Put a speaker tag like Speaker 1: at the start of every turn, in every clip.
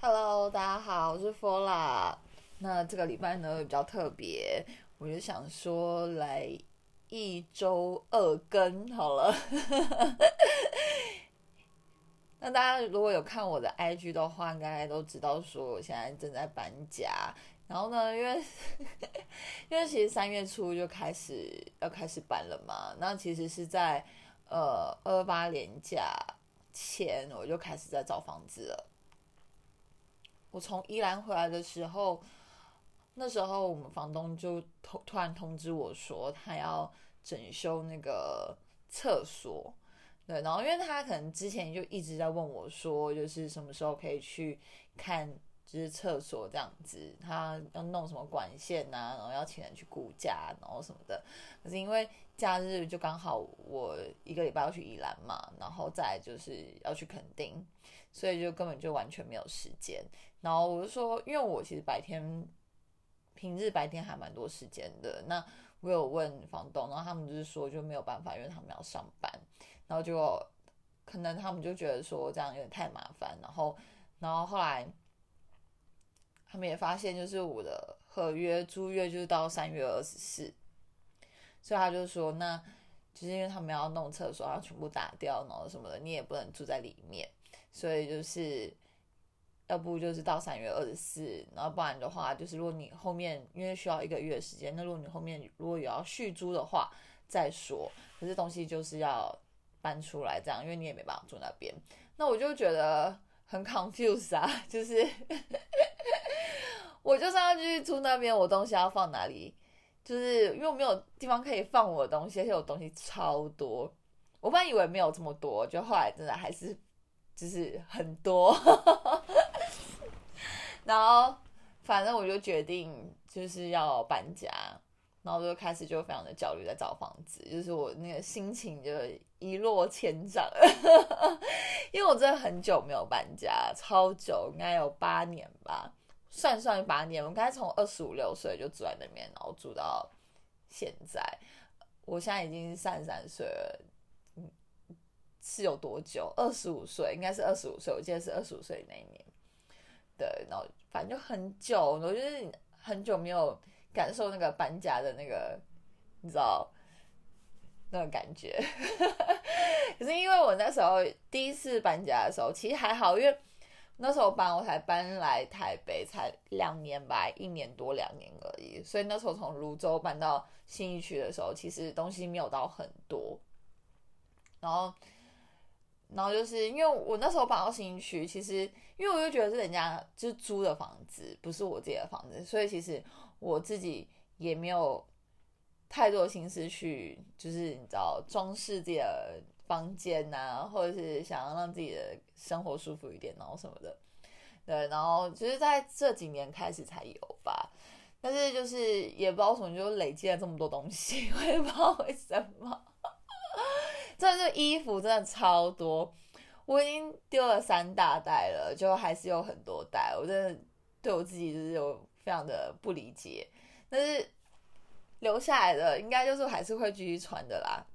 Speaker 1: Hello，大家好，我是 Fola。那这个礼拜呢比较特别，我就想说来一周二更好了。那大家如果有看我的 IG 的话，应该都知道说我现在正在搬家。然后呢，因为因为其实三月初就开始要开始搬了嘛，那其实是在呃二八年假前我就开始在找房子了。我从宜兰回来的时候，那时候我们房东就突突然通知我说，他要整修那个厕所。对，然后因为他可能之前就一直在问我说，就是什么时候可以去看。就是厕所这样子，他要弄什么管线呐，然后要请人去估价，然后什么的。可是因为假日就刚好我一个礼拜要去宜兰嘛，然后再就是要去垦丁，所以就根本就完全没有时间。然后我就说，因为我其实白天平日白天还蛮多时间的，那我有问房东，然后他们就是说就没有办法，因为他们要上班，然后就可能他们就觉得说这样有点太麻烦，然后然后后来。他们也发现，就是我的合约租约就是到三月二十四，所以他就说，那就是因为他们要弄厕所，要全部打掉，然后什么的，你也不能住在里面，所以就是要不就是到三月二十四，然后不然的话，就是如果你后面因为需要一个月时间，那如果你后面如果有要续租的话再说，可是东西就是要搬出来这样，因为你也没办法住那边，那我就觉得很 confused 啊，就是。我就是要去住那边，我东西要放哪里？就是因为我没有地方可以放我的东西，而且我东西超多。我本来以为没有这么多，就后来真的还是就是很多。然后反正我就决定就是要搬家，然后就开始就非常的焦虑，在找房子，就是我那个心情就一落千丈。因为我真的很久没有搬家，超久，应该有八年吧。算算八年，我刚才从二十五六岁就住在那边，然后住到现在，我现在已经三十三岁了，是有多久？二十五岁，应该是二十五岁，我记得是二十五岁那一年，对，然后反正就很久，我就是很久没有感受那个搬家的那个，你知道那个感觉，可是因为我那时候第一次搬家的时候，其实还好，因为。那时候搬我才搬来台北，才两年吧，一年多两年而已。所以那时候从泸州搬到新义区的时候，其实东西没有到很多。然后，然后就是因为我那时候搬到新区，其实因为我就觉得是人家就是租的房子，不是我自己的房子，所以其实我自己也没有太多心思去，就是你知道装饰自己的。房间呐，或者是想要让自己的生活舒服一点，然后什么的，对，然后其实在这几年开始才有吧，但是就是也不知道什么，就累积了这么多东西，我也不知道为什么。真的，这衣服真的超多，我已经丢了三大袋了，就还是有很多袋，我真的对我自己就是有非常的不理解，但是留下来的应该就是还是会继续穿的啦。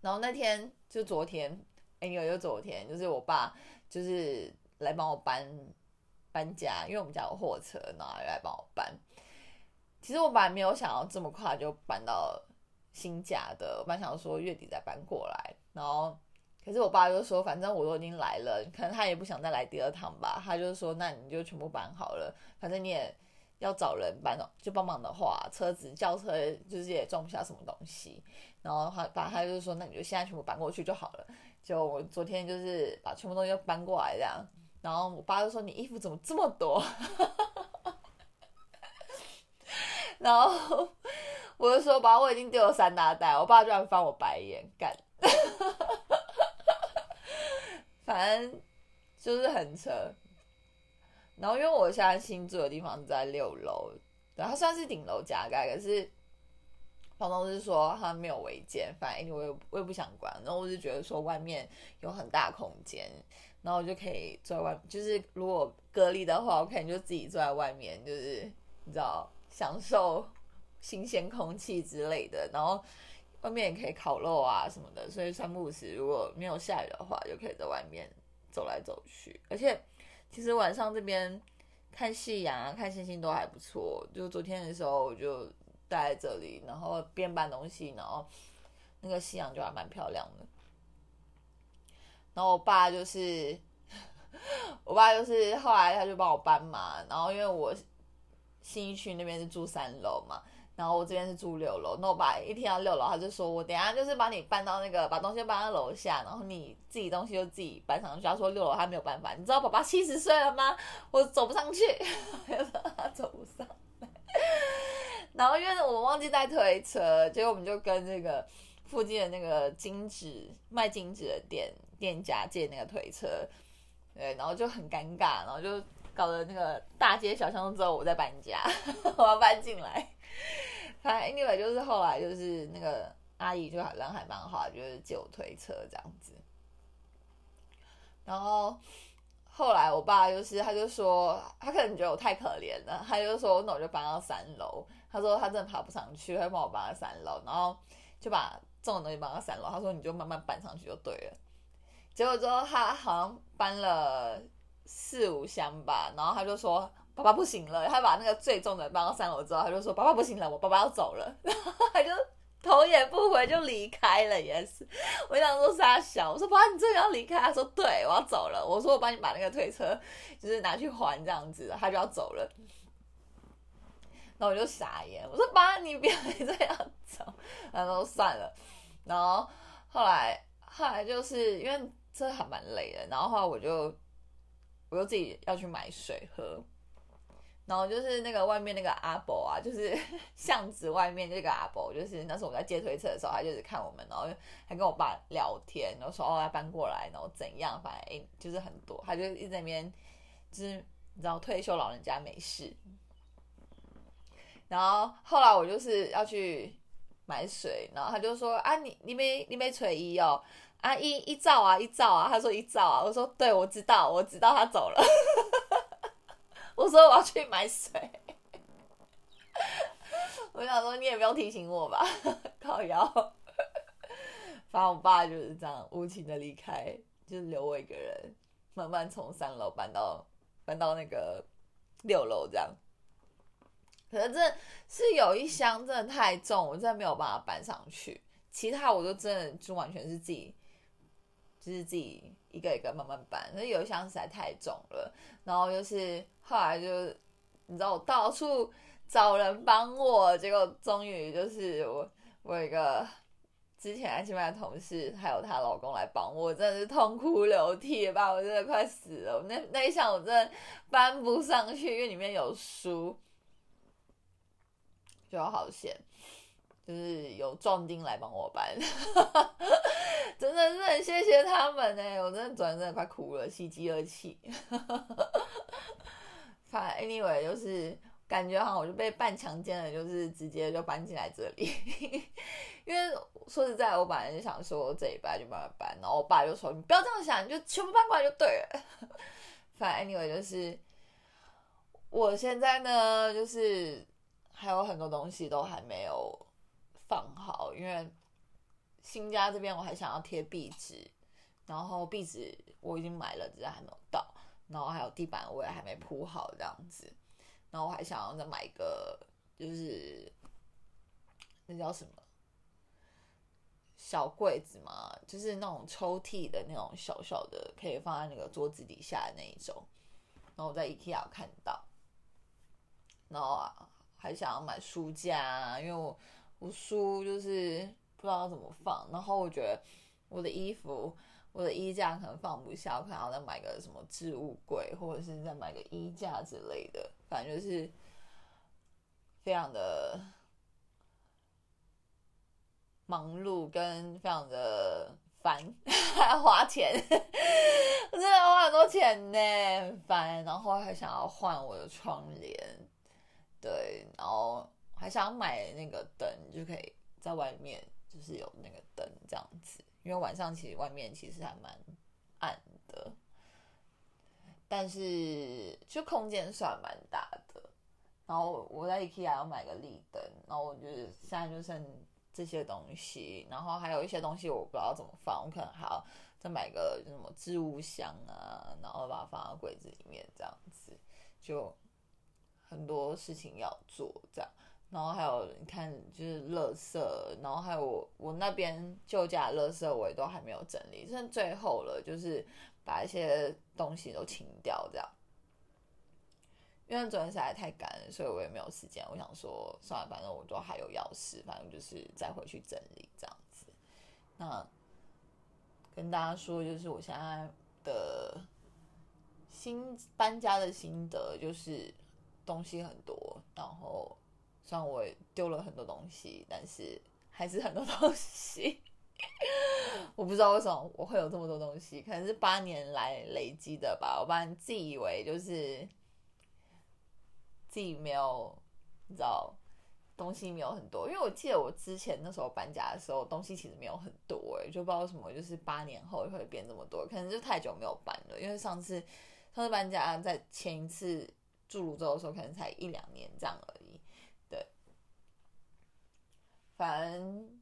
Speaker 1: 然后那天就昨天，哎，有就昨天，就是我爸就是来帮我搬搬家，因为我们家有货车，然后来帮我搬。其实我本来没有想要这么快就搬到新家的，我本想说月底再搬过来。然后，可是我爸就说，反正我都已经来了，可能他也不想再来第二趟吧。他就说，那你就全部搬好了，反正你也要找人搬就帮忙的话，车子轿车就是也装不下什么东西。然后他把他就是说，那你就现在全部搬过去就好了。就我昨天就是把全部东西都搬过来这样。然后我爸就说：“你衣服怎么这么多？”然 后我就说：“爸，我已经丢了三大袋。”我爸居然翻我白眼，干。反正就是很扯。然后因为我现在新住的地方在六楼，对，它算是顶楼加盖，可是。房东是说他没有违建，反正我也我也不想管，然后我就觉得说外面有很大空间，然后我就可以坐在外，就是如果隔离的话，我可能就自己坐在外面，就是你知道享受新鲜空气之类的，然后外面也可以烤肉啊什么的，所以三不五时如果没有下雨的话，就可以在外面走来走去。而且其实晚上这边看夕阳、看星星都还不错。就昨天的时候，我就待在这里，然后边搬东西，然后那个夕阳就还蛮漂亮的。然后我爸就是，我爸就是后来他就帮我搬嘛，然后因为我。新一区那边是住三楼嘛，然后我这边是住六楼。那我爸一听到六楼，他就说我等下就是把你搬到那个，把东西搬到楼下，然后你自己东西就自己搬上去。他说六楼他没有办法，你知道爸爸七十岁了吗？我走不上去，他走不上来。然后因为我忘记带推车，结果我们就跟那个附近的那个金纸卖金纸的店店家借那个推车，对，然后就很尴尬，然后就。搞得那个大街小巷都知道我在搬家，我要搬进来。反正 anyway 就是后来就是那个阿姨就人还蛮好，就是借我推车这样子。然后后来我爸就是他就说他可能觉得我太可怜了，他就说那我就搬到三楼。他说他真的爬不上去，他帮我搬到三楼，然后就把重的东西搬到三楼。他说你就慢慢搬上去就对了。结果之后他好像搬了。四五箱吧，然后他就说：“爸爸不行了。”他把那个最重的搬到三楼之后，他就说：“爸爸不行了，我爸爸要走了。”然后他就头也不回就离开了，也是。我想说傻小，我说：“爸爸，你真的要离开？”他说：“对，我要走了。”我说：“我帮你把那个推车就是拿去还这样子。”他就要走了，然后我就傻眼，我说：“爸，你不要这样走。”他说：“算了。”然后后来后来就是因为这还蛮累的，然后后来我就。我就自己要去买水喝，然后就是那个外面那个阿伯啊，就是 巷子外面那个阿伯，就是那时候我在接推车的时候，他就是看我们，然后还跟我爸聊天，然后说哦要搬过来，然后怎样，反正哎就是很多，他就一直在那边，就是你知道退休老人家没事。然后后来我就是要去买水，然后他就说啊你你没你没吹衣哦。啊一一照啊一照啊，他说一照啊，我说对，我知道，我知道他走了。我说我要去买水。我想说你也不用提醒我吧，靠腰。反正我爸就是这样无情的离开，就是留我一个人，慢慢从三楼搬到搬到那个六楼这样。可是这是有一箱真的太重，我真的没有办法搬上去。其他我都真的就完全是自己。就是自己一个一个慢慢搬，那有一箱实在太重了，然后就是后来就你知道我到处找人帮我，结果终于就是我我一个之前爱奇麦的同事还有她老公来帮我，真的是痛哭流涕吧，我真的快死了，那那一箱我真的搬不上去，因为里面有书，就好险。就是有壮丁来帮我搬，真的是很谢谢他们哎！我真的转真的快哭了，喜极而泣。反正 anyway 就是感觉好像我就被半强奸了，就是直接就搬进来这里。因为说实在，我本来就想说这一搬就慢慢搬，然后我爸就说你不要这样想，你就全部搬过来就对了。反正 anyway 就是我现在呢，就是还有很多东西都还没有。放好，因为新家这边我还想要贴壁纸，然后壁纸我已经买了，只是还没有到。然后还有地板我也还没铺好这样子，然后我还想要再买一个，就是那叫什么小柜子嘛，就是那种抽屉的那种小小的，可以放在那个桌子底下的那一种。然后我在 IKEA 看到，然后啊还想要买书架，因为我。我书就是不知道怎么放，然后我觉得我的衣服、我的衣架可能放不下，我可能要再买个什么置物柜，或者是再买个衣架之类的，反正就是非常的忙碌跟非常的烦，还要花钱，我真的花很多钱呢，烦。然后还想要换我的窗帘，对，然后。还想买那个灯，就可以在外面，就是有那个灯这样子。因为晚上其实外面其实还蛮暗的，但是就空间算蛮大的。然后我在 IKEA 要买个立灯，然后我就是现在就剩这些东西，然后还有一些东西我不知道怎么放，我可能还要再买个什么置物箱啊，然后把它放到柜子里面，这样子就很多事情要做这样。然后还有你看，就是垃圾，然后还有我我那边旧家垃圾我也都还没有整理，剩最后了，就是把一些东西都清掉这样。因为昨天实在太赶，所以我也没有时间。我想说，算了，反正我都还有钥匙，反正就是再回去整理这样子。那跟大家说，就是我现在的新搬家的心得，就是东西很多，然后。虽然我丢了很多东西，但是还是很多东西。我不知道为什么我会有这么多东西，可能是八年来累积的吧。我本来自以为就是自己没有，你知道，东西没有很多。因为我记得我之前那时候搬家的时候，东西其实没有很多，哎，就不知道为什么，就是八年后会变这么多，可能就太久没有搬了。因为上次上次搬家在前一次住泸州的时候，可能才一两年这样而已。反正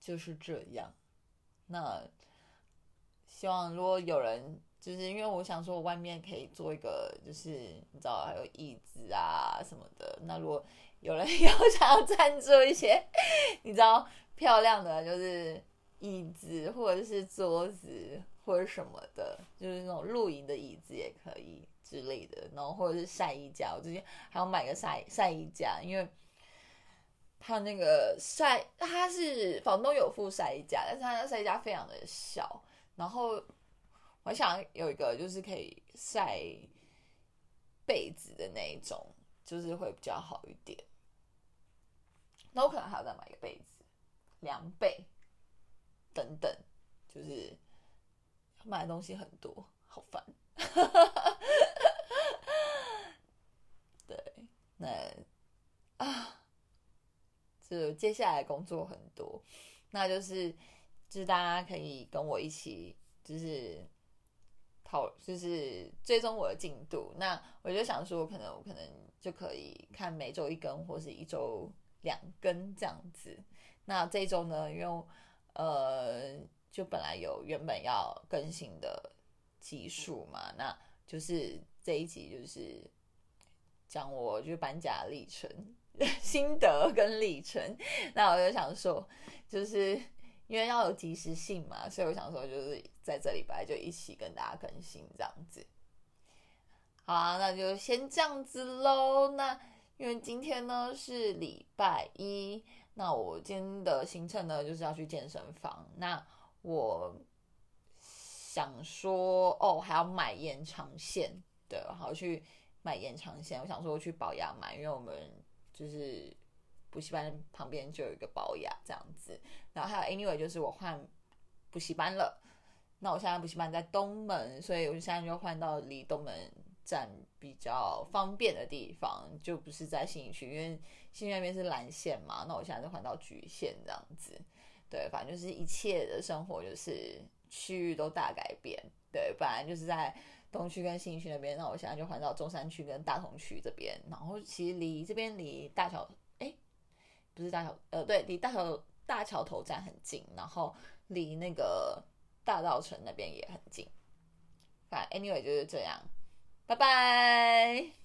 Speaker 1: 就是这样。那希望如果有人，就是因为我想说，我外面可以做一个，就是你知道，还有椅子啊什么的。那如果有人要想要赞助一些，你知道漂亮的，就是椅子或者是桌子或者什么的，就是那种露营的椅子也可以之类的。然后或者是晒衣架，我最近还要买个晒晒衣架，因为。他那个晒，他是房东有附晒衣架，但是他的晒衣架非常的小。然后我想有一个就是可以晒被子的那一种，就是会比较好一点。那我可能还要再买一个被子、凉被等等，就是买的东西很多，好烦。对，那。就接下来工作很多，那就是就是大家可以跟我一起，就是讨，就是追踪我的进度。那我就想说，可能我可能就可以看每周一更，或是一周两更这样子。那这周呢，因为呃，就本来有原本要更新的集数嘛，那就是这一集就是讲我就搬家历程。心得跟历程，那我就想说，就是因为要有及时性嘛，所以我想说，就是在这礼拜就一起跟大家更新这样子。好啊，那就先这样子喽。那因为今天呢是礼拜一，那我今天的行程呢就是要去健身房。那我想说，哦，还要买延长线，对，好去买延长线。我想说去保养买，因为我们。就是补习班旁边就有一个保养这样子，然后还有 anyway 就是我换补习班了，那我现在补习班在东门，所以我就现在就换到离东门站比较方便的地方，就不是在信义区，因为信义那边是蓝线嘛，那我现在就换到橘线这样子，对，反正就是一切的生活就是区域都大改变，对，本来就是在。东区跟新区那边，那我现在就换到中山区跟大同区这边，然后其实离这边离大桥，哎，不是大桥，呃，对，离大桥大桥头站很近，然后离那个大道城那边也很近。反正 anyway 就是这样，拜拜。